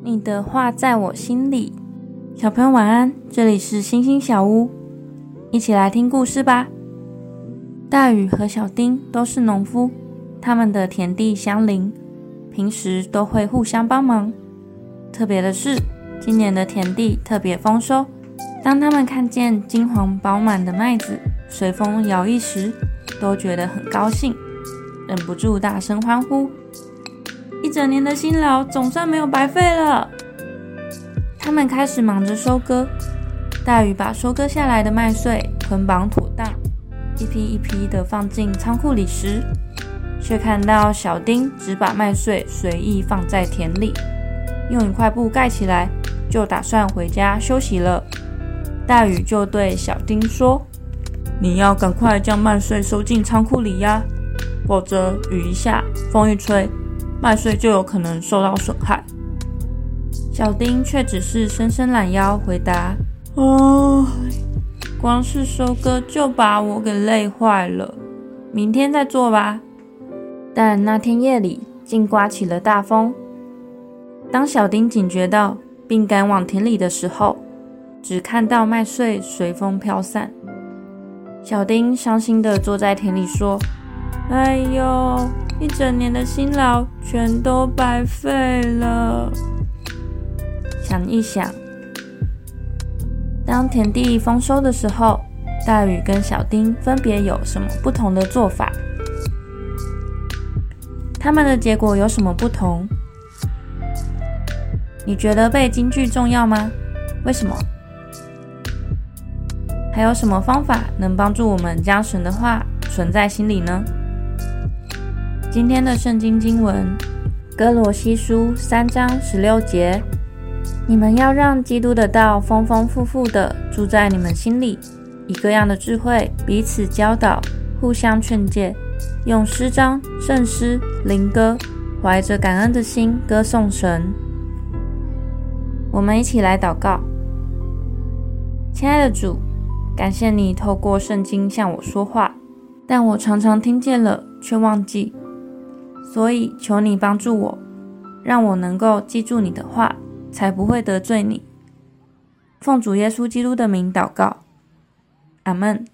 你的话在我心里，小朋友晚安，这里是星星小屋，一起来听故事吧。大雨和小丁都是农夫，他们的田地相邻，平时都会互相帮忙。特别的是，今年的田地特别丰收。当他们看见金黄饱满的麦子随风摇曳时，都觉得很高兴，忍不住大声欢呼。一整年的辛劳总算没有白费了。他们开始忙着收割。大雨把收割下来的麦穗捆绑妥当，一批一批的放进仓库里时，却看到小丁只把麦穗随意放在田里，用一块布盖起来，就打算回家休息了。大雨就对小丁说：“你要赶快将麦穗收进仓库里呀，否则雨一下，风一吹。”麦穗就有可能受到损害。小丁却只是伸伸懒腰，回答：“哦，光是收割就把我给累坏了，明天再做吧。”但那天夜里竟刮起了大风。当小丁警觉到并赶往田里的时候，只看到麦穗随风飘散。小丁伤心地坐在田里说：“哎呦！”一整年的辛劳全都白费了。想一想，当田地丰收的时候，大禹跟小丁分别有什么不同的做法？他们的结果有什么不同？你觉得背京剧重要吗？为什么？还有什么方法能帮助我们将神的话存在心里呢？今天的圣经经文，《哥罗西书》三章十六节：你们要让基督的道丰丰富富的住在你们心里，以各样的智慧彼此教导，互相劝诫，用诗章、圣诗、灵歌，怀着感恩的心歌颂神。我们一起来祷告：亲爱的主，感谢你透过圣经向我说话，但我常常听见了却忘记。所以，求你帮助我，让我能够记住你的话，才不会得罪你。奉主耶稣基督的名祷告，阿门。